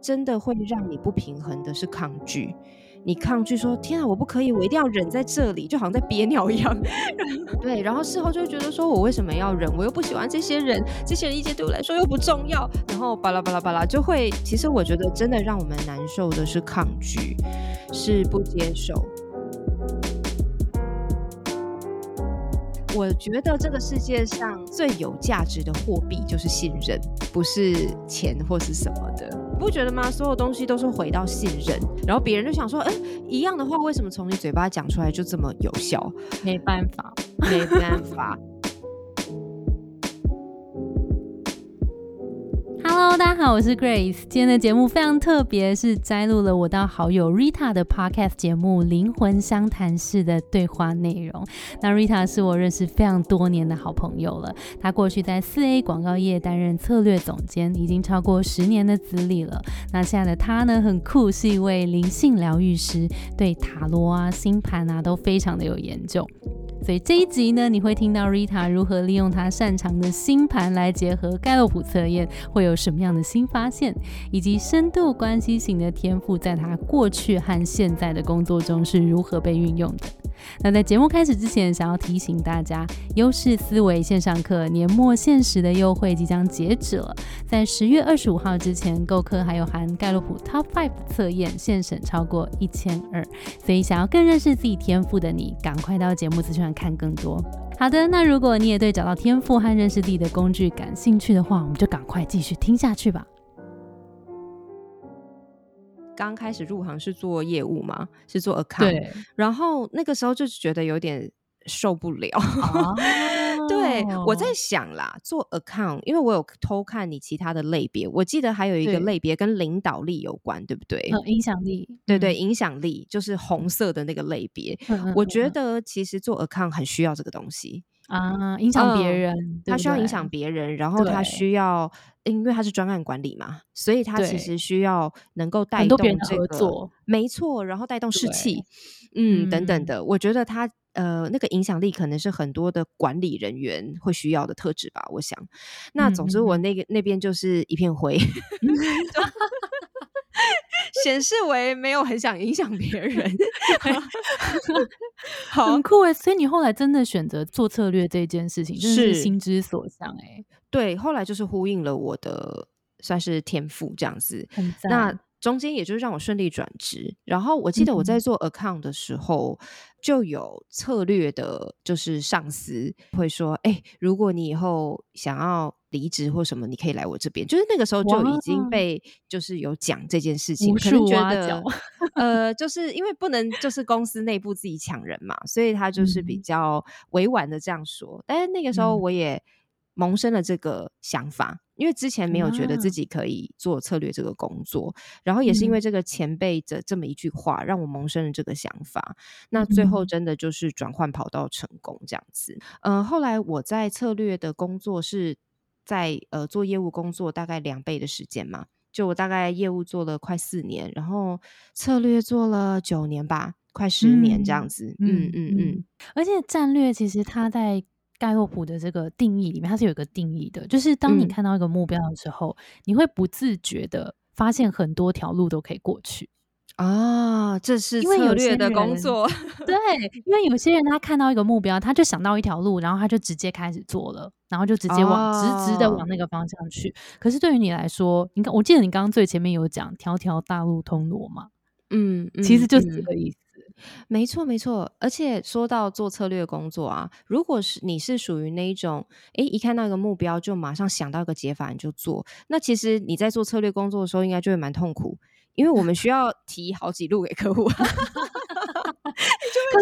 真的会让你不平衡的是抗拒。你抗拒说：“天啊，我不可以，我一定要忍在这里，就好像在憋尿一样。” 对，然后事后就会觉得说：“我为什么要忍？我又不喜欢这些人，这些人意见对我来说又不重要。”然后巴拉巴拉巴拉，就会。其实我觉得，真的让我们难受的是抗拒，是不接受。我觉得这个世界上最有价值的货币就是信任，不是钱或是什么的，不觉得吗？所有东西都是回到信任，然后别人就想说，哎，一样的话，为什么从你嘴巴讲出来就这么有效？没办法，没办法。Hello，大家好，我是 Grace。今天的节目非常特别，是摘录了我到好友 Rita 的 Podcast 节目《灵魂相谈式》的对话内容。那 Rita 是我认识非常多年的好朋友了，她过去在四 A 广告业担任策略总监，已经超过十年的资历了。那现在的她呢，很酷，是一位灵性疗愈师，对塔罗啊、星盘啊都非常的有研究。所以这一集呢，你会听到 Rita 如何利用她擅长的星盘来结合盖洛普测验，会有什么样的新发现，以及深度关系型的天赋，在她过去和现在的工作中是如何被运用的。那在节目开始之前，想要提醒大家，优势思维线上课年末限时的优惠即将截止了，在十月二十五号之前购课，还有含盖洛普 Top Five 测验，现省超过一千二。所以想要更认识自己天赋的你，赶快到节目资讯看更多。好的，那如果你也对找到天赋和认识自己的工具感兴趣的话，我们就赶快继续听下去吧。刚开始入行是做业务嘛，是做 account，然后那个时候就觉得有点受不了。对，我在想啦，做 account，因为我有偷看你其他的类别，我记得还有一个类别跟领导力有关，对不对？影响力，对对，影响力就是红色的那个类别。我觉得其实做 account 很需要这个东西。啊，影。响别人，他需要影响别人，然后他需要，因为他是专案管理嘛，所以他其实需要能够带动这个，没错，然后带动士气，嗯，等等的。我觉得他呃，那个影响力可能是很多的管理人员会需要的特质吧。我想，那总之我那个那边就是一片灰。显示为没有很想影响别人，很酷哎！所以你后来真的选择做策略这件事情，是心之所向哎。对，后来就是呼应了我的算是天赋这样子。那中间也就是让我顺利转职。然后我记得我在做 account 的时候，就有策略的，就是上司会说：“哎，如果你以后想要。”离职或什么，你可以来我这边。就是那个时候就已经被，就是有讲这件事情，可能觉得，呃，就是因为不能，就是公司内部自己抢人嘛，所以他就是比较委婉的这样说。但是那个时候我也萌生了这个想法，因为之前没有觉得自己可以做策略这个工作，然后也是因为这个前辈的这么一句话，让我萌生了这个想法。那最后真的就是转换跑道成功这样子。嗯，后来我在策略的工作是。在呃做业务工作大概两倍的时间嘛，就我大概业务做了快四年，然后策略做了九年吧，快十年这样子。嗯嗯嗯。而且战略其实它在盖洛普的这个定义里面，它是有一个定义的，就是当你看到一个目标的时候，你会不自觉的发现很多条路都可以过去。啊，这是策略的工作。对，因为有些人他看到一个目标，他就想到一条路，然后他就直接开始做了，然后就直接往直直的往那个方向去。可是对于你来说，你看，我记得你刚刚最前面有讲“条条大路通罗马”，嗯，其实就是这个意思。没错，没错。而且说到做策略工作啊，如果是你是属于那一种，哎，一看到一个目标就马上想到一个解法你就做，那其实你在做策略工作的时候，应该就会蛮痛苦。因为我们需要提好几路给客户，客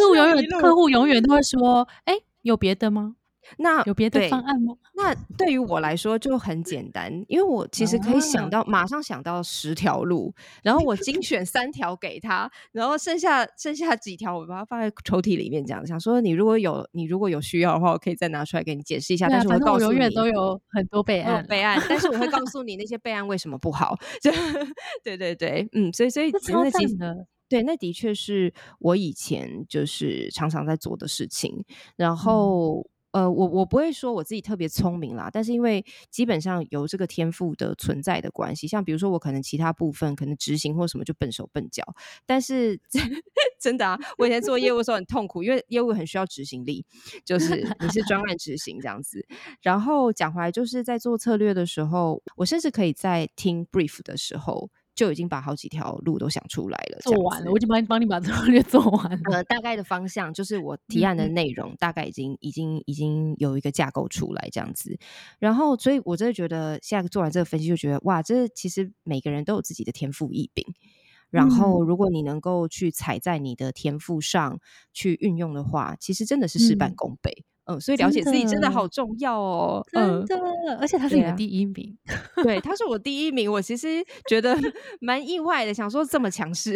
户永远客户永远都会说：“哎，有别的吗？”那有别的方案吗？那对于我来说就很简单，因为我其实可以想到马上想到十条路，然后我精选三条给他，然后剩下剩下几条我把它放在抽屉里面，这样想说你如果有你如果有需要的话，我可以再拿出来给你解释一下。但是我告诉你，永远都有很多备案备案，但是我会 告诉你那些备案为什么不好。就 对对对，嗯，所以所以超赞的，对，那的确是我以前就是常常在做的事情，然后。呃，我我不会说我自己特别聪明啦，但是因为基本上有这个天赋的存在的关系，像比如说我可能其他部分可能执行或什么就笨手笨脚，但是 真的啊，我以前做业务的时候很痛苦，因为业务很需要执行力，就是你是专案执行这样子。然后讲回来，就是在做策略的时候，我甚至可以在听 brief 的时候。就已经把好几条路都想出来了，做完了，我已经帮帮你把策 略做完了。呃，大概的方向就是我提案的内容，大概已经已经已经有一个架构出来这样子。然后，所以我真的觉得，现在做完这个分析，就觉得哇，这其实每个人都有自己的天赋异禀。然后，如果你能够去踩在你的天赋上去运用的话，其实真的是事半功倍。嗯，所以了解自己真的好重要哦，真的，而且他是你的第一名，对，他是我第一名，我其实觉得蛮意外的，想说这么强势，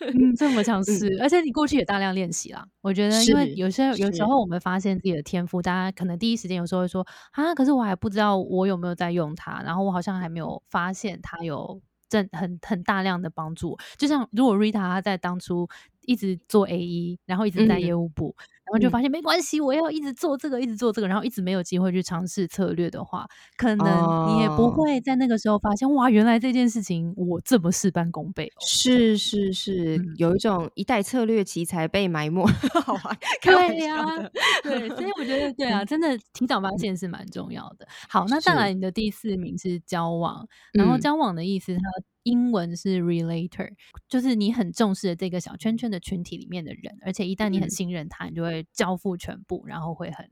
嗯，这么强。势，而且你过去也大量练习啦，我觉得，因为有些有时候我们发现自己的天赋，大家可能第一时间有时候会说啊，可是我还不知道我有没有在用它，然后我好像还没有发现它有正很很大量的帮助，就像如果 Rita 她在当初一直做 A E，然后一直在业务部。然后就发现没关系，我要一直做这个，一直做这个，然后一直没有机会去尝试策略的话，可能你也不会在那个时候发现哇，原来这件事情我这么事半功倍。是是是，有一种一代策略奇才被埋没，好吧？对呀，对，所以我觉得对啊，真的提早发现是蛮重要的。好，那再来你的第四名是交往，然后交往的意思它。英文是 relator，就是你很重视的这个小圈圈的群体里面的人，而且一旦你很信任他，你就会交付全部，然后会很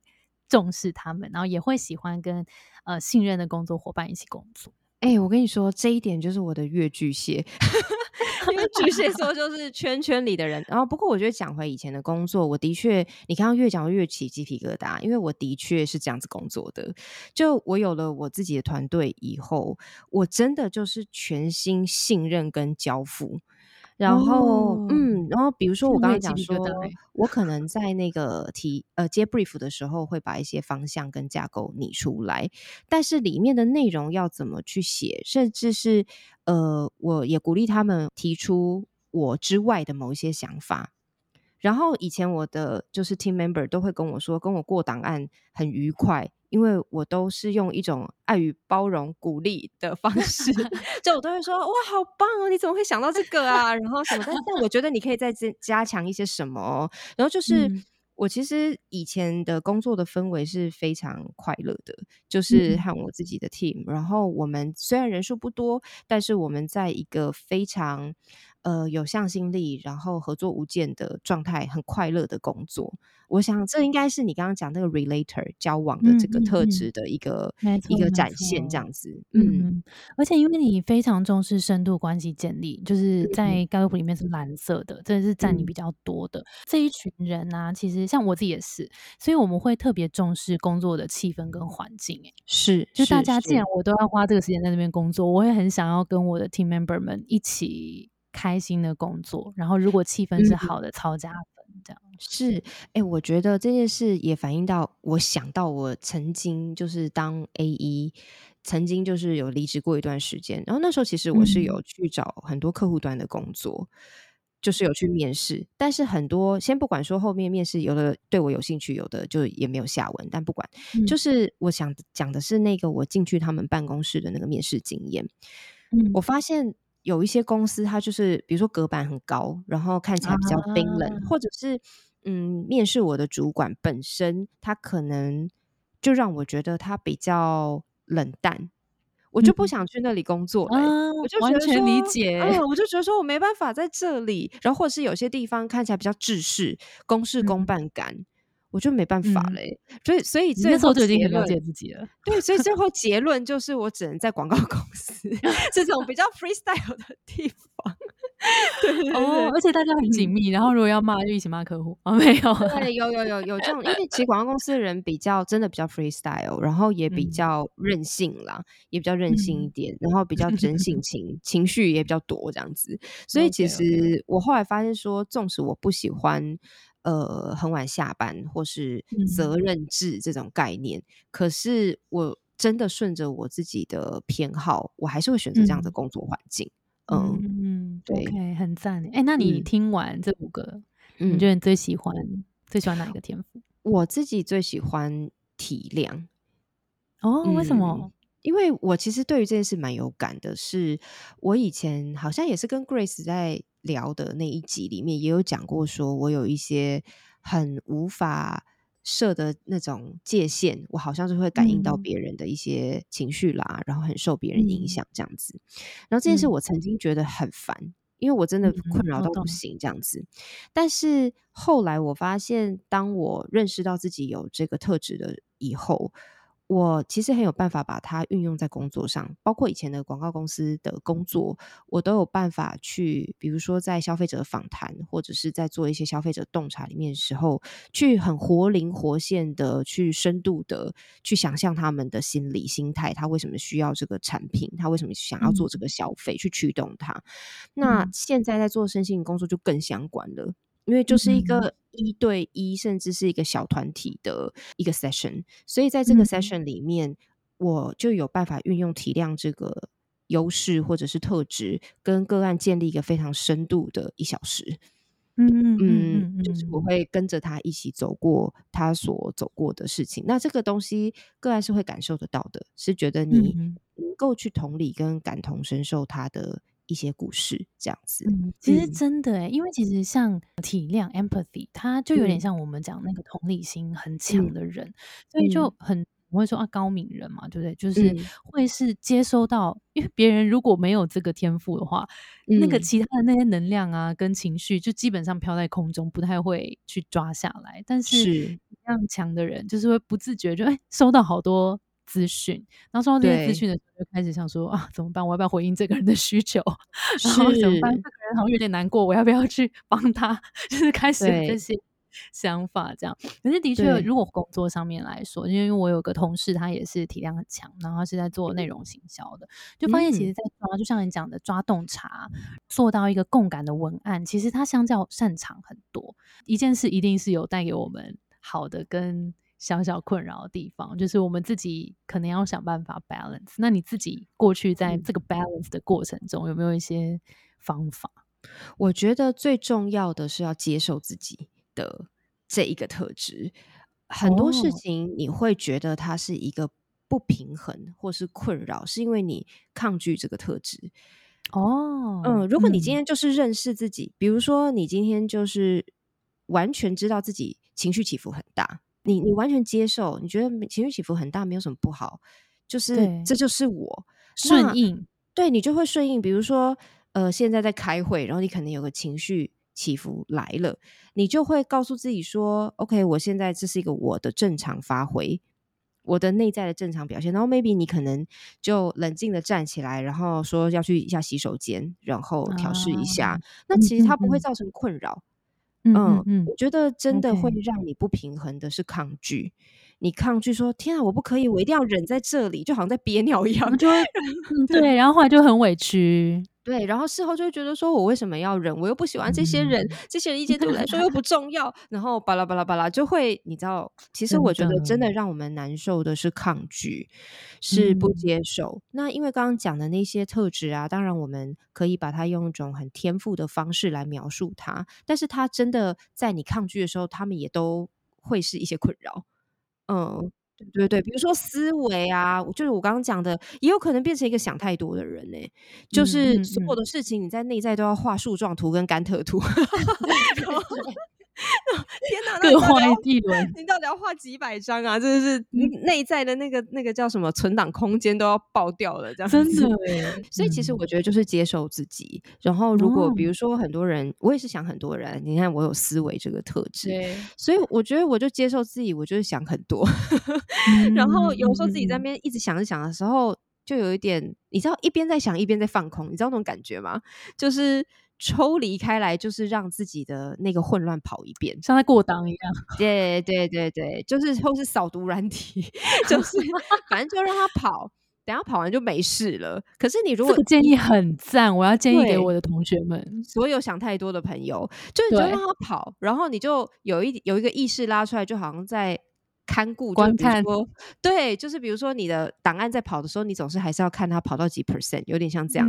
重视他们，然后也会喜欢跟呃信任的工作伙伴一起工作。哎，我跟你说，这一点就是我的越巨蟹。因为巨蟹 座就是圈圈里的人，然后不过我觉得讲回以前的工作，我的确，你刚刚越讲越起鸡皮疙瘩，因为我的确是这样子工作的。就我有了我自己的团队以后，我真的就是全心信任跟交付。然后，嗯，然后比如说我刚刚讲说，我可能在那个提呃接 brief 的时候，会把一些方向跟架构拟出来，但是里面的内容要怎么去写，甚至是呃，我也鼓励他们提出我之外的某一些想法。然后以前我的就是 team member 都会跟我说，跟我过档案很愉快。因为我都是用一种爱与包容、鼓励的方式，就我都会说哇，好棒哦！你怎么会想到这个啊？然后什么？但但我觉得你可以再加加强一些什么。然后就是我其实以前的工作的氛围是非常快乐的，就是和我自己的 team。然后我们虽然人数不多，但是我们在一个非常呃有向心力，然后合作无间的状态，很快乐的工作。我想，这应该是你刚刚讲那个 relator 交往的这个特质的一个一个展现，这样子。嗯，而且因为你非常重视深度关系建立，就是在盖洛普里面是蓝色的，这是占你比较多的这一群人啊。其实像我自己也是，所以我们会特别重视工作的气氛跟环境。哎，是，就大家既然我都要花这个时间在那边工作，我会很想要跟我的 team member 们一起开心的工作。然后如果气氛是好的，超加。这样是哎，我觉得这件事也反映到我想到我曾经就是当 A E，曾经就是有离职过一段时间，然后那时候其实我是有去找很多客户端的工作，就是有去面试，但是很多先不管说后面面试有的对我有兴趣，有的就也没有下文，但不管，就是我想讲的是那个我进去他们办公室的那个面试经验，我发现。有一些公司，它就是比如说隔板很高，然后看起来比较冰冷，或者是嗯，面试我的主管本身，他可能就让我觉得他比较冷淡，我就不想去那里工作了。我就完全理解，我就觉得说我没办法在这里，然后或者是有些地方看起来比较制式、公事公办感。我就没办法嘞，所以所以那时候就已经很了解自己了。对，所以最后结论就是我只能在广告公司这种比较 freestyle 的地方。对哦，而且大家很紧密，然后如果要骂就一起骂客户。哦，没有，对，有有有有这种，因为其实广告公司的人比较真的比较 freestyle，然后也比较任性啦，也比较任性一点，然后比较真性 情，情绪也比较多这样子。所以其实我后来发现说，纵使我不喜欢。呃，很晚下班或是责任制这种概念，可是我真的顺着我自己的偏好，我还是会选择这样的工作环境。嗯嗯，对，很赞。哎，那你听完这五个，你觉得你最喜欢最喜欢哪一个天赋？我自己最喜欢体谅。哦，为什么？因为我其实对于这件事蛮有感的，是我以前好像也是跟 Grace 在聊的那一集里面也有讲过，说我有一些很无法设的那种界限，我好像是会感应到别人的一些情绪啦，然后很受别人影响这样子。然后这件事我曾经觉得很烦，因为我真的困扰到不行这样子。但是后来我发现，当我认识到自己有这个特质的以后。我其实很有办法把它运用在工作上，包括以前的广告公司的工作，我都有办法去，比如说在消费者访谈或者是在做一些消费者洞察里面的时候，去很活灵活现的去深度的去想象他们的心理心态，他为什么需要这个产品，他为什么想要做这个消费，去驱动他。那现在在做身心工作就更相关了。因为就是一个一对一，甚至是一个小团体的一个 session，所以在这个 session 里面，我就有办法运用体谅这个优势或者是特质，跟个案建立一个非常深度的一小时。嗯嗯嗯，就是我会跟着他一起走过他所走过的事情。那这个东西个案是会感受得到的，是觉得你能够去同理跟感同身受他的。一些故事这样子，其实真的哎，因为其实像体谅 （empathy），它就有点像我们讲那个同理心很强的人，所以就很我会说啊，高敏人嘛，对不对？就是会是接收到，因为别人如果没有这个天赋的话，那个其他的那些能量啊跟情绪就基本上飘在空中，不太会去抓下来。但是这样强的人，就是会不自觉就哎收到好多。资讯，然后收到这些资讯的时候，就开始想说啊，怎么办？我要不要回应这个人的需求？然后怎么办？这个人好像有点难过，我要不要去帮他？就是开始有这些想法，这样。可是的确，如果工作上面来说，因为我有个同事，他也是体量很强，然后是在做内容行销的，就发现其实，在抓，就像你讲的，抓洞察，做到一个共感的文案，其实他相较擅长很多。一件事一定是有带给我们好的跟。小小困扰的地方，就是我们自己可能要想办法 balance。那你自己过去在这个 balance 的过程中，有没有一些方法？我觉得最重要的是要接受自己的这一个特质。很多事情你会觉得它是一个不平衡或是困扰，是因为你抗拒这个特质。哦，嗯，如果你今天就是认识自己，比如说你今天就是完全知道自己情绪起伏很大。你你完全接受，你觉得情绪起伏很大，没有什么不好，就是这就是我顺应，对你就会顺应。比如说，呃，现在在开会，然后你可能有个情绪起伏来了，你就会告诉自己说：“OK，我现在这是一个我的正常发挥，我的内在的正常表现。”然后 maybe 你可能就冷静的站起来，然后说要去一下洗手间，然后调试一下。那其实它不会造成困扰。嗯嗯，我觉得真的会让你不平衡的是抗拒，你抗拒说天啊，我不可以，我一定要忍在这里，就好像在憋尿一样，就会对，然后后来就很委屈。对，然后事后就会觉得说，我为什么要忍？我又不喜欢这些人，这些人意见对我来说又不 重要。然后巴拉巴拉巴拉，就会你知道，其实我觉得真的让我们难受的是抗拒，是不接受。那因为刚刚讲的那些特质啊，当然我们可以把它用一种很天赋的方式来描述它，但是它真的在你抗拒的时候，他们也都会是一些困扰。嗯。对对对，比如说思维啊，就是我刚刚讲的，也有可能变成一个想太多的人呢。就是所有的事情，你在内在都要画树状图跟甘特图。天哪，各画一地轮，你到底要画几百张啊？真的是内在的那个那个叫什么存档空间都要爆掉了，这样真的。所以其实我觉得就是接受自己。然后如果比如说很多人，我也是想很多人，你看我有思维这个特质，所以我觉得我就接受自己，我就是想很多。然后有时候自己在那边一直想着想的时候，就有一点，你知道一边在想一边在放空，你知道那种感觉吗？就是。抽离开来，就是让自己的那个混乱跑一遍，像在过档一样。对对对对，就是或是扫毒软体，就 是 反正就让他跑，等下跑完就没事了。可是你如果建议很赞，我要建议给我的同学们，所有想太多的朋友，就是就让他跑，然后你就有一有一个意识拉出来，就好像在看顾观看。对，就是比如说你的档案在跑的时候，你总是还是要看他跑到几 percent，有点像这样。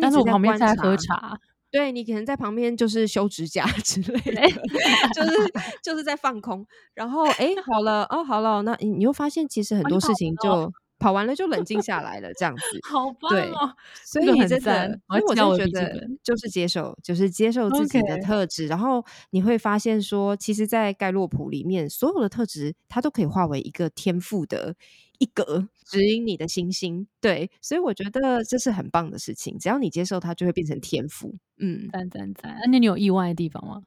但是我旁边在喝茶。对你可能在旁边就是修指甲 之类的，就是就是在放空。然后哎，好了哦，好了，那你你又发现其实很多事情就。跑完了就冷静下来了，这样子，好棒哦！所以真的，所以我就觉得就是接受，就是接受自己的特质，然后你会发现说，其实，在盖洛普里面，所有的特质它都可以化为一个天赋的一格，指引你的星星。对，所以我觉得这是很棒的事情，只要你接受它，就会变成天赋。嗯，赞赞赞！那你有意外的地方吗？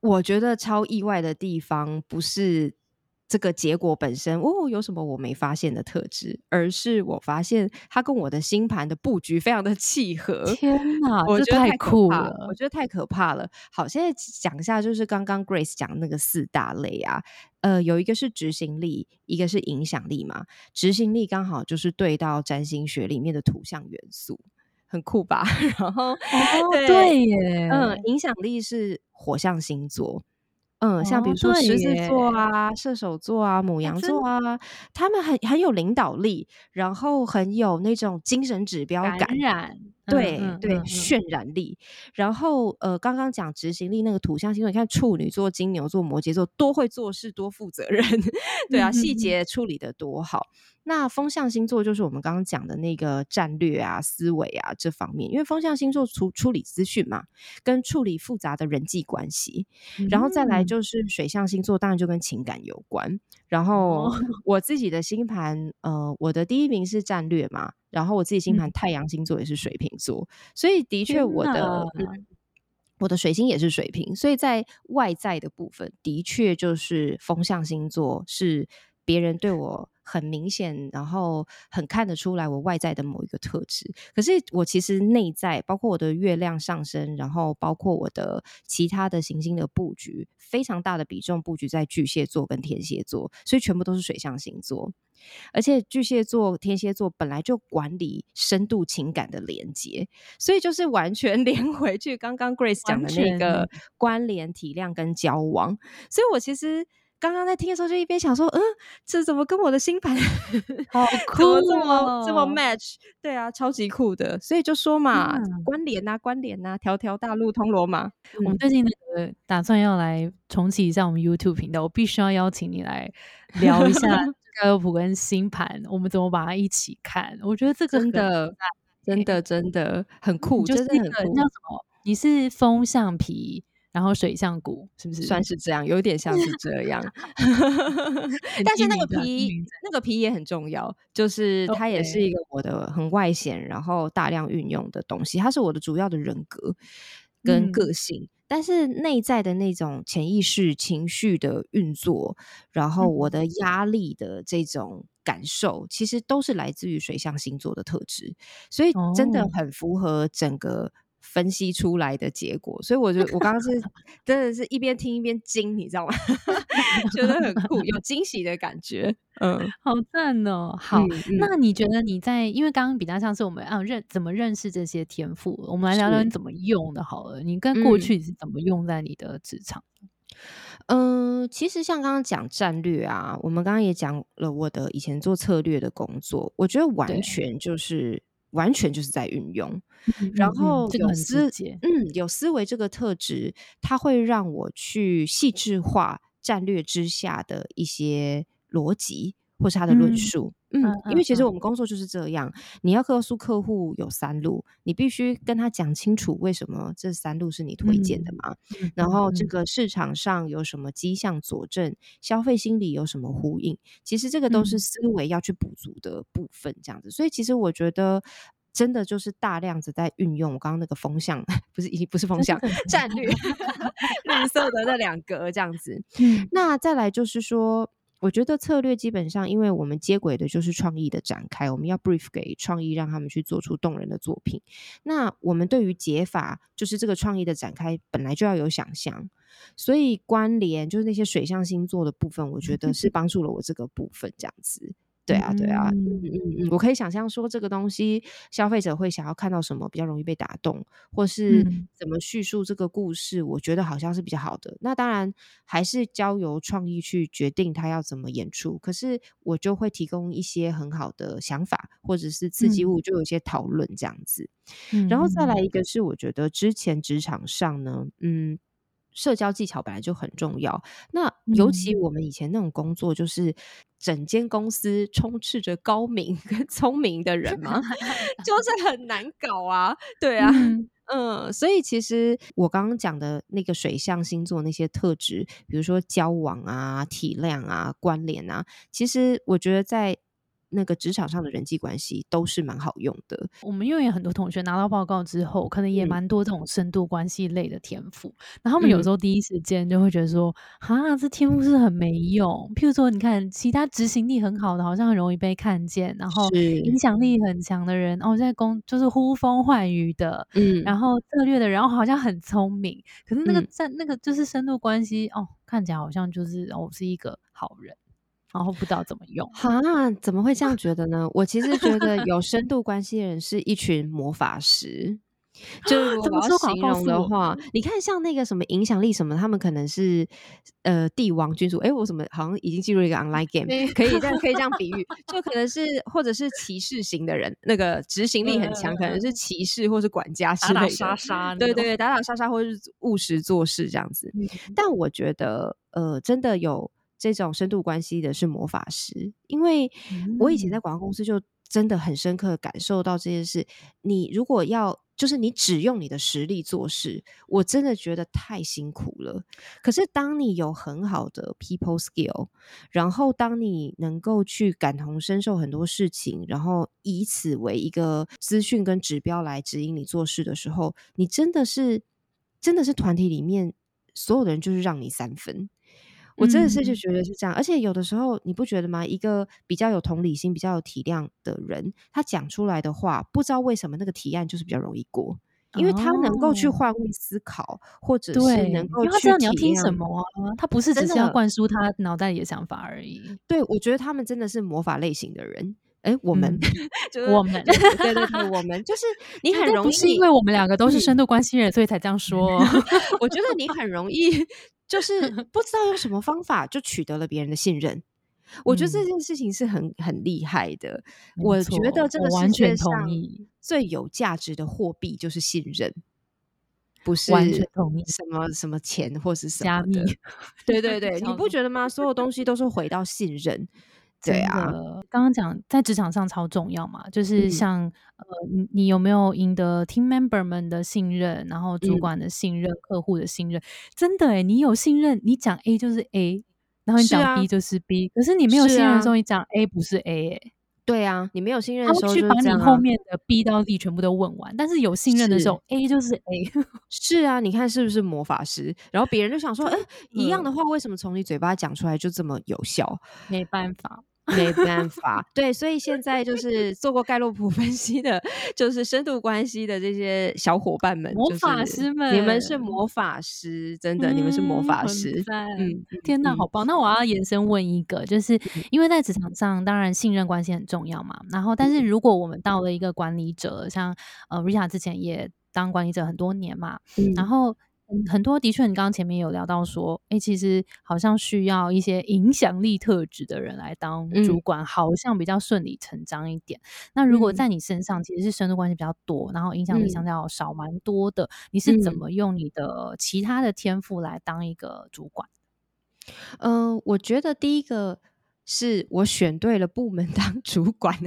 我觉得超意外的地方不是。这个结果本身哦，有什么我没发现的特质？而是我发现它跟我的星盘的布局非常的契合。天哪，我觉得太酷了！我觉得太可怕了。好，现在讲一下，就是刚刚 Grace 讲那个四大类啊，呃，有一个是执行力，一个是影响力嘛。执行力刚好就是对到占星学里面的土象元素，很酷吧？然后对耶，嗯，影响力是火象星座。嗯，像比如说狮子座啊、射手座啊、母羊座啊，他们很很有领导力，然后很有那种精神指标感染，对对，渲染力。然后呃，刚刚讲执行力那个土象星座，你看处女座、金牛座、摩羯座，多会做事，多负责任，对啊，细节处理的多好。那风象星座就是我们刚刚讲的那个战略啊、思维啊这方面，因为风象星座处处理资讯嘛，跟处理复杂的人际关系，然后再来就是水象星座，当然就跟情感有关。然后 我自己的星盘，呃，我的第一名是战略嘛，然后我自己星盘太阳星座也是水瓶座，所以的确我的我的水星也是水瓶，所以在外在的部分，的确就是风象星座是别人对我。很明显，然后很看得出来我外在的某一个特质。可是我其实内在，包括我的月亮上升，然后包括我的其他的行星的布局，非常大的比重布局在巨蟹座跟天蝎座，所以全部都是水象星座。而且巨蟹座、天蝎座本来就管理深度情感的连接，所以就是完全 连回去刚刚 Grace 讲的那个关联、体谅跟交往。所以我其实。刚刚在听的时候，就一边想说，嗯，这怎么跟我的星盘好 酷，这么这么 match？对啊，超级酷的。所以就说嘛，关联呐，关联呐，条条大路通罗马。我们最近那个打算要来重启一下我们 YouTube 频道，我必须要邀请你来 聊一下盖洛普跟星盘，我们怎么把它一起看？我觉得这个真的真的真的很酷，就是很酷。叫什么？你是风象皮？然后水象骨是不是算是这样？有点像是这样，但是那个皮那个皮也很重要，就是它也是一个我的很外显，然后大量运用的东西。它是我的主要的人格跟个性，但是内在的那种潜意识情绪的运作，然后我的压力的这种感受，其实都是来自于水象星座的特质，所以真的很符合整个。分析出来的结果，所以我就我刚刚是 真的是一边听一边惊，你知道吗？觉得很酷，有惊喜的感觉。嗯，好赞哦。好，那你觉得你在因为刚刚比较像是我们啊认怎么认识这些天赋，我们来聊聊你怎么用的。好了，你跟过去是怎么用在你的职场？嗯，其实像刚刚讲战略啊，我们刚刚也讲了我的以前做策略的工作，我觉得完全就是。完全就是在运用，然后有思嗯有思维这个特质，它会让我去细致化战略之下的一些逻辑或是他的论述。嗯，因为其实我们工作就是这样，你要告诉客户有三路，你必须跟他讲清楚为什么这三路是你推荐的嘛。然后这个市场上有什么迹象佐证，消费心理有什么呼应，其实这个都是思维要去补足的部分，这样子。所以其实我觉得真的就是大量子在运用我刚刚那个风向，不是已经不是风向战略，绿色的那两格这样子。那再来就是说。我觉得策略基本上，因为我们接轨的就是创意的展开，我们要 brief 给创意，让他们去做出动人的作品。那我们对于解法，就是这个创意的展开，本来就要有想象，所以关联就是那些水象星座的部分，我觉得是帮助了我这个部分这样子。对啊，对啊，嗯嗯嗯，我可以想象说这个东西消费者会想要看到什么比较容易被打动，或是怎么叙述这个故事，我觉得好像是比较好的。那当然还是交由创意去决定他要怎么演出，可是我就会提供一些很好的想法，或者是刺激物，就有一些讨论这样子。然后再来一个是，我觉得之前职场上呢，嗯。社交技巧本来就很重要，那尤其我们以前那种工作，就是整间公司充斥着高明跟 聪明的人嘛，就是很难搞啊。对啊，嗯，所以其实我刚刚讲的那个水象星座那些特质，比如说交往啊、体谅啊、关联啊，其实我觉得在。那个职场上的人际关系都是蛮好用的。我们因为很多同学拿到报告之后，可能也蛮多这种深度关系类的天赋。然后他们有时候第一时间就会觉得说：“啊，这天赋是很没用。”譬如说，你看其他执行力很好的，好像很容易被看见；然后影响力很强的人，哦，在公就是呼风唤雨的，嗯，然后策略的人，好像很聪明。可是那个在那个就是深度关系，哦，看起来好像就是哦，是一个好人。然后不知道怎么用啊？怎么会这样觉得呢？我其实觉得有深度关系的人是一群魔法师。就是我要形容的话，你看像那个什么影响力什么，他们可能是呃帝王君主。哎，我怎么好像已经进入一个 online game？可以这样可以这样比喻，就可能是或者是骑士型的人，那个执行力很强，可能是骑士或是管家之类的。打打杀杀，对对对，打打杀杀或者是务实做事这样子。但我觉得呃，真的有。这种深度关系的是魔法师，因为我以前在广告公司就真的很深刻感受到这件事。你如果要就是你只用你的实力做事，我真的觉得太辛苦了。可是当你有很好的 people skill，然后当你能够去感同身受很多事情，然后以此为一个资讯跟指标来指引你做事的时候，你真的是真的是团体里面所有的人就是让你三分。我真的是就觉得是这样，而且有的时候你不觉得吗？一个比较有同理心、比较有体谅的人，他讲出来的话，不知道为什么那个提案就是比较容易过，因为他能够去换位思考，或者是能够他知道你要听什么啊，他不是只是要灌输他脑袋里的想法而已。对，我觉得他们真的是魔法类型的人。哎，我们就是我们，对对对，我们就是 你很容易，是因为我们两个都是深度关系人，所以才这样说。我觉得你很容易。就是 不知道用什么方法就取得了别人的信任，我觉得这件事情是很很厉害的。我觉得这个世界上最有价值的货币就是信任，不是完全同意什么什么钱或是什么的。对对对，你不觉得吗？所有东西都是回到信任。对啊，刚刚讲在职场上超重要嘛，就是像呃，你你有没有赢得 team member 们的信任，然后主管的信任，客户的信任？真的哎，你有信任，你讲 A 就是 A，然后你讲 B 就是 B，可是你没有信任的时候，你讲 A 不是 A 哎。对啊，你没有信任的时候，去把你后面的 B 到 D 全部都问完，但是有信任的时候，A 就是 A。是啊，你看是不是魔法师？然后别人就想说，哎，一样的话，为什么从你嘴巴讲出来就这么有效？没办法。没办 法，对，所以现在就是做过盖洛普分析的，就是深度关系的这些小伙伴们，魔法师们，你们是魔法师，真的，你们是魔法师。嗯，天哪，好棒！那我要延伸问一个，就是因为在职场上，当然信任关系很重要嘛。然后，但是如果我们到了一个管理者，像呃，Rita 之前也当管理者很多年嘛，然后。很多的确，你刚刚前面有聊到说，哎，其实好像需要一些影响力特质的人来当主管，好像比较顺理成章一点。那如果在你身上其实是深度关系比较多，然后影响力相较少蛮多的，你是怎么用你的其他的天赋来当一个主管？嗯，我觉得第一个是我选对了部门 当主管。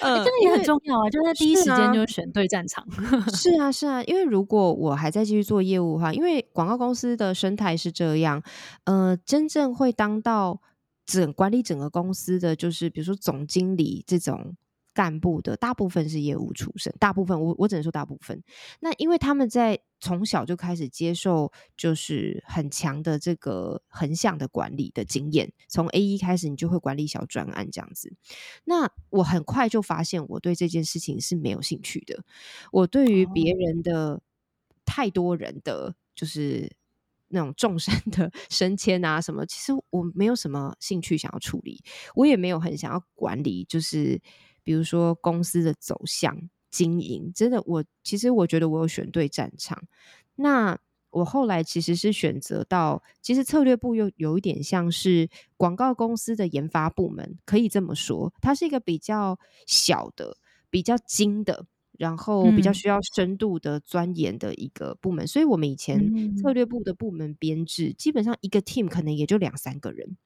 呃，这个也很重要啊，就在第一时间就选对战场。是啊，是啊，因为如果我还在继续做业务的话，因为广告公司的生态是这样，呃，真正会当到整管理整个公司的，就是比如说总经理这种。干部的大部分是业务出身，大部分我我只能说大部分。那因为他们在从小就开始接受，就是很强的这个横向的管理的经验，从 A 一开始你就会管理小专案这样子。那我很快就发现我对这件事情是没有兴趣的。我对于别人的太多人的就是。那种众生的升迁啊什么，其实我没有什么兴趣想要处理，我也没有很想要管理，就是比如说公司的走向经营，真的，我其实我觉得我有选对战场。那我后来其实是选择到，其实策略部又有一点像是广告公司的研发部门，可以这么说，它是一个比较小的、比较精的。然后比较需要深度的钻研的一个部门，所以我们以前策略部的部门编制，基本上一个 team 可能也就两三个人，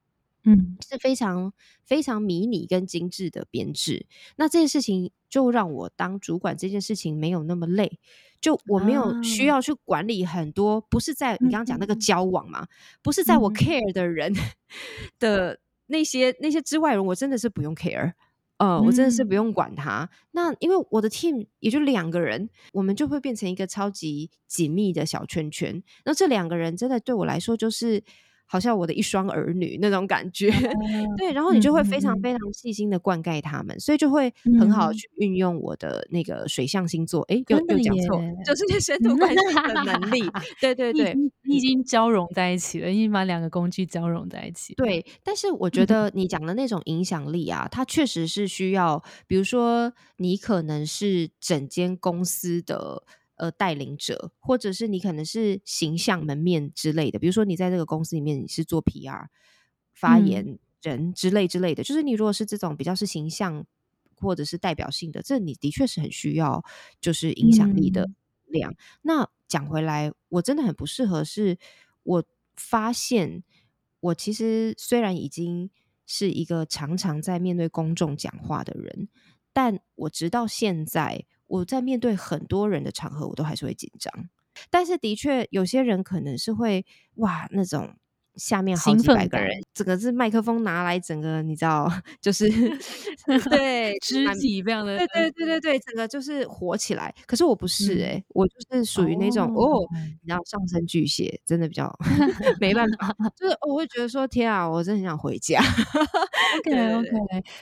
嗯，是非常非常迷你跟精致的编制。那这件事情就让我当主管这件事情没有那么累，就我没有需要去管理很多，不是在你刚刚讲那个交往嘛，不是在我 care 的人 的那些那些之外人，我真的是不用 care。呃，我真的是不用管他。那因为我的 team 也就两个人，我们就会变成一个超级紧密的小圈圈。那这两个人真的对我来说就是。好像我的一双儿女那种感觉，对，然后你就会非常非常细心的灌溉他们，所以就会很好去运用我的那个水象星座，哎，又又讲错，就是那深度关系的能力，对对对，你已经交融在一起了，已经把两个工具交融在一起。对，但是我。觉得你讲的那种影响力啊，它确实是需要，比如说你可能是整间公司的。呃，带领者，或者是你可能是形象门面之类的，比如说你在这个公司里面你是做 PR 发言人之类之类的，就是你如果是这种比较是形象或者是代表性的，这你的确是很需要就是影响力的量。那讲回来，我真的很不适合，是我发现我其实虽然已经是一个常常在面对公众讲话的人，但我直到现在。我在面对很多人的场合，我都还是会紧张。但是，的确有些人可能是会哇那种。下面好几百个人，整个是麦克风拿来，整个你知道，就是 对肢体非常的，对对对对对，整个就是火起来。可是我不是哎，我就是属于那种哦，你知道上升巨蟹，真的比较没办法，就是我会觉得说天啊，我真的很想回家。OK OK，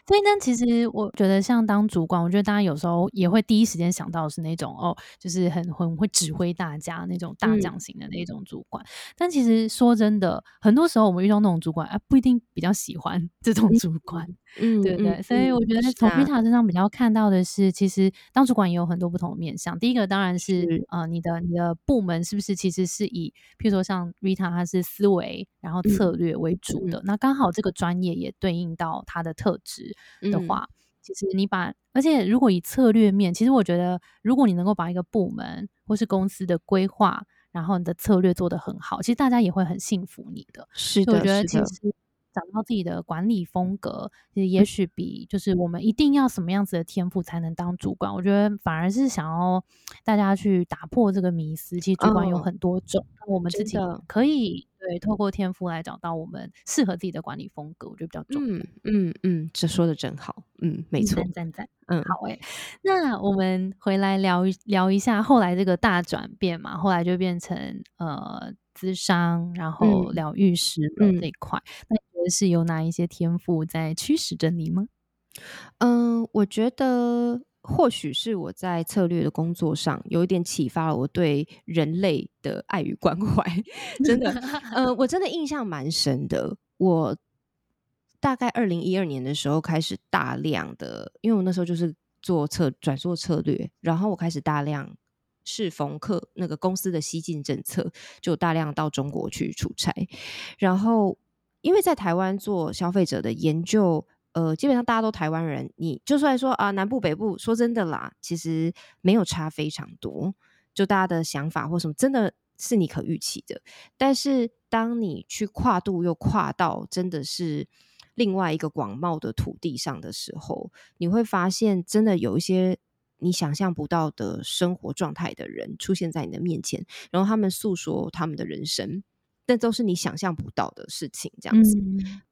所以呢，其实我觉得像当主管，我觉得大家有时候也会第一时间想到是那种哦，就是很很会指挥大家那种大将型的那种主管。但其实说真的。很多时候我们遇到那种主管，啊，不一定比较喜欢这种主管，嗯，对不对？所以我觉得从 Rita 身上比较看到的是，其实当主管也有很多不同的面向。第一个当然是呃，你的你的部门是不是其实是以，譬如说像 Rita，他是思维然后策略为主的，那刚好这个专业也对应到他的特质的话，其实你把，而且如果以策略面，其实我觉得如果你能够把一个部门或是公司的规划。然后你的策略做得很好，其实大家也会很信服你的。是的，我觉得其实找到自己的管理风格，其实也许比就是我们一定要什么样子的天赋才能当主管，我觉得反而是想要大家去打破这个迷思。其实主管有很多种，我们自己可以。对，透过天赋来找到我们适合自己的管理风格，我觉得比较重要。嗯嗯嗯，这说的真好。嗯，没错，赞赞。嗯，好诶。那我们回来聊一聊一下后来这个大转变嘛，后来就变成呃，资商，然后疗愈师的这一块。那你觉得是有哪一些天赋在驱使着你吗？嗯，我觉得。或许是我在策略的工作上有一点启发了我对人类的爱与关怀，真的，呃，我真的印象蛮深的。我大概二零一二年的时候开始大量的，因为我那时候就是做策转做策略，然后我开始大量适逢客那个公司的西进政策，就大量到中国去出差，然后因为在台湾做消费者的研究。呃，基本上大家都台湾人，你就算说啊，南部北部，说真的啦，其实没有差非常多。就大家的想法或什么，真的是你可预期的。但是当你去跨度又跨到真的是另外一个广袤的土地上的时候，你会发现，真的有一些你想象不到的生活状态的人出现在你的面前，然后他们诉说他们的人生，但都是你想象不到的事情，这样子。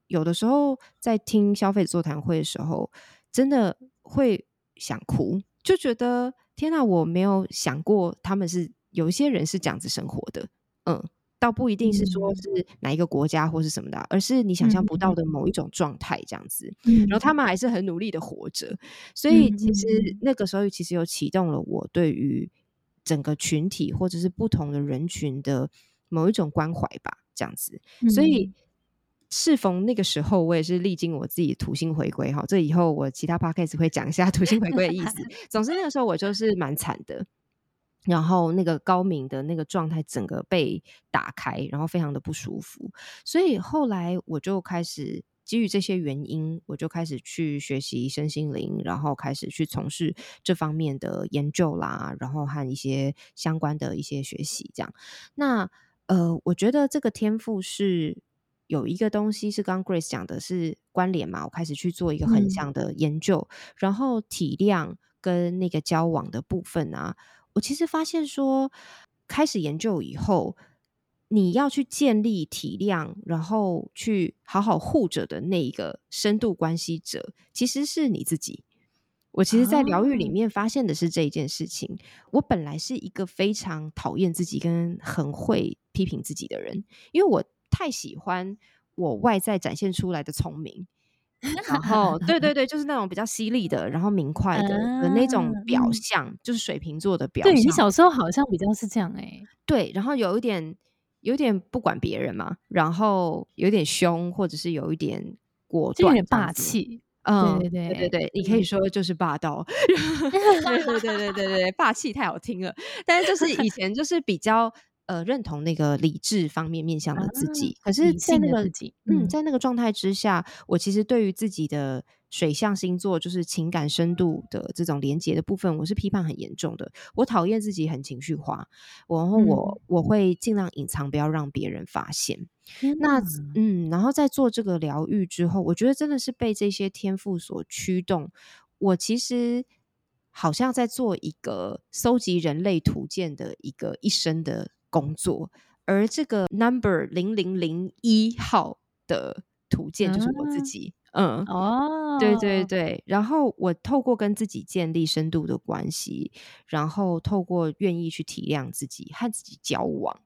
有的时候在听消费者座谈会的时候，真的会想哭，就觉得天哪，我没有想过他们是有一些人是这样子生活的，嗯，倒不一定是说是哪一个国家或是什么的，而是你想象不到的。某一种状态这样子，然后。他们还是很努力的活着，所以其实那个时候其实又启动了我对于整个群体或者是不同的人群的某一种关怀吧，这样子。所以适逢那个时候，我也是历经我自己土星回归哈。这以后我其他 podcast 会讲一下土星回归的意思。总之那个时候我就是蛮惨的，然后那个高明的那个状态整个被打开，然后非常的不舒服。所以后来我就开始。基于这些原因，我就开始去学习身心灵，然后开始去从事这方面的研究啦，然后和一些相关的一些学习。这样，那呃，我觉得这个天赋是有一个东西是刚 Grace 讲的是关联嘛，我开始去做一个横向的研究，然后体谅跟那个交往的部分啊，我其实发现说，开始研究以后。你要去建立体谅，然后去好好护着的那一个深度关系者，其实是你自己。我其实，在疗愈里面发现的是这一件事情。我本来是一个非常讨厌自己跟很会批评自己的人，因为我太喜欢我外在展现出来的聪明，然后 对对对，就是那种比较犀利的，然后明快的的那种表象，就是水瓶座的表象。对你小时候好像比较是这样哎，对，然后有一点。有点不管别人嘛，然后有点凶，或者是有一点果断、霸气。嗯，对对对对对，你可以说就是霸道。对对对对对对，霸气太好听了。但是就是以前就是比较呃认同那个理智方面面向的自己，可是在那个嗯，在那个状态之下，我其实对于自己的。水象星座就是情感深度的这种连接的部分，我是批判很严重的。我讨厌自己很情绪化，然后我我会尽量隐藏，不要让别人发现。那嗯，然后在做这个疗愈之后，我觉得真的是被这些天赋所驱动。我其实好像在做一个搜集人类图鉴的一个一生的工作，而这个 number 零零零一号的图鉴就是我自己。嗯哦，对对对，然后我透过跟自己建立深度的关系，然后透过愿意去体谅自己和自己交往，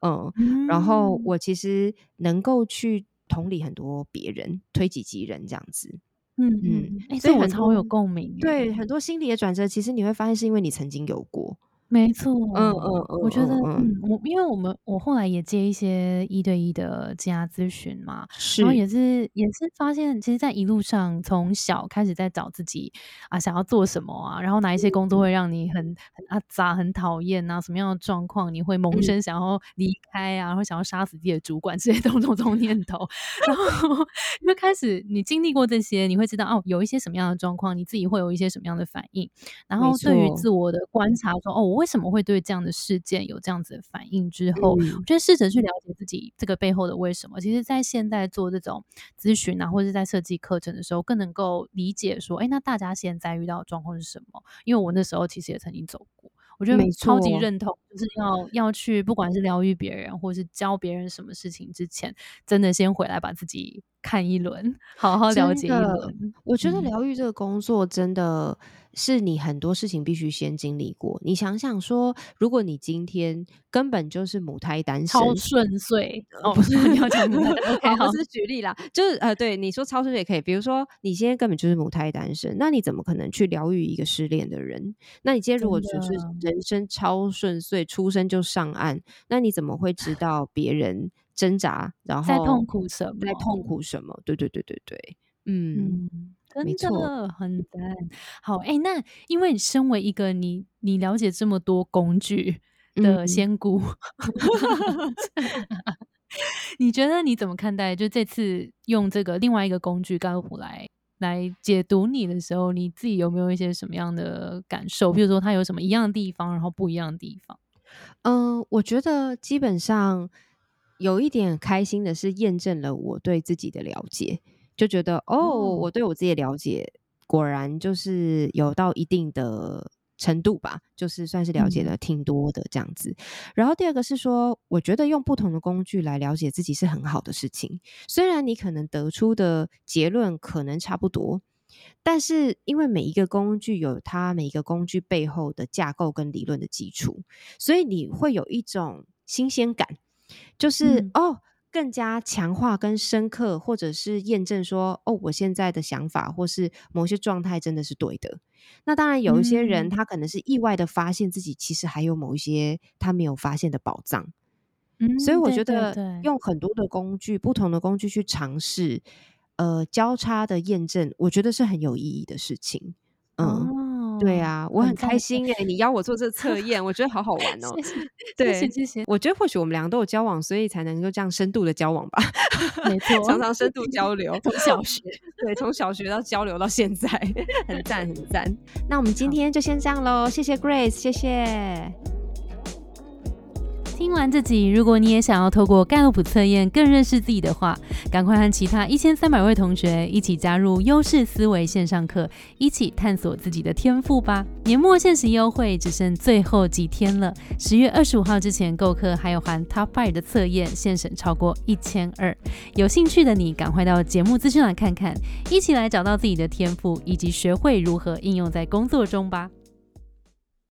嗯，然后我其实能够去同理很多别人，推己及人这样子，嗯嗯，所以很超有共鸣，对很多心理的转折，其实你会发现是因为你曾经有过。没错，嗯嗯嗯，我觉得，嗯，我因为我们我后来也接一些一对一的家咨询嘛，然后也是也是发现，其实，在一路上从小开始在找自己啊，想要做什么啊，然后哪一些工作会让你很很啊杂很讨厌啊，什么样的状况你会萌生想要离开啊，然后想要杀死自己的主管这些种种种念头，然后就开始你经历过这些，你会知道哦，有一些什么样的状况，你自己会有一些什么样的反应，然后对于自我的观察说，哦，我。为什么会对这样的事件有这样子的反应？之后，我觉得试着去了解自己这个背后的为什么。其实，在现在做这种咨询啊，或者是在设计课程的时候，更能够理解说，哎，那大家现在遇到的状况是什么？因为我那时候其实也曾经走过，我觉得超级认同，就是要要去，不管是疗愈别人，或是教别人什么事情之前，真的先回来把自己看一轮，好好了解一轮。我觉得疗愈这个工作真的。是你很多事情必须先经历过。你想想说，如果你今天根本就是母胎单身，超顺遂哦，不是 你要讲母胎，OK，好，是举例啦，就是呃，对你说超顺遂也可以。比如说，你今天根本就是母胎单身，那你怎么可能去疗愈一个失恋的人？那你今天如果只是人生超顺遂，出生就上岸，那你怎么会知道别人挣扎，然后在痛苦什么，在痛苦什么？对对对对对，嗯。真的很赞，好哎，那因为你身为一个你，你了解这么多工具的仙姑，你觉得你怎么看待？就这次用这个另外一个工具高普来来解读你的时候，你自己有没有一些什么样的感受？比如说它有什么一样的地方，然后不一样的地方？嗯，我觉得基本上有一点开心的是，验证了我对自己的了解。就觉得哦，我对我自己的了解果然就是有到一定的程度吧，就是算是了解的挺多的这样子。然后第二个是说，我觉得用不同的工具来了解自己是很好的事情。虽然你可能得出的结论可能差不多，但是因为每一个工具有它每一个工具背后的架构跟理论的基础，所以你会有一种新鲜感，就是哦。更加强化跟深刻，或者是验证说，哦，我现在的想法或是某些状态真的是对的。那当然有一些人，他可能是意外的发现自己其实还有某一些他没有发现的宝藏。所以我觉得用很多的工具，不同的工具去尝试，呃，交叉的验证，我觉得是很有意义的事情。嗯，对啊，我很开心哎，你邀我做这测验，我觉得好好玩哦。谢谢谢谢。我觉得或许我们两个都有交往，所以才能够这样深度的交往吧。没 错，常常深度交流，从小学对，从小学到交流到现在，很赞很赞。那我们今天就先这样喽，谢谢 Grace，谢谢。听完这集，如果你也想要透过盖洛普测验更认识自己的话，赶快和其他一千三百位同学一起加入优势思维线上课，一起探索自己的天赋吧！年末限时优惠只剩最后几天了，十月二十五号之前购课还有含 Top Five 的测验，现省超过一千二。有兴趣的你，赶快到节目资讯栏看看，一起来找到自己的天赋，以及学会如何应用在工作中吧！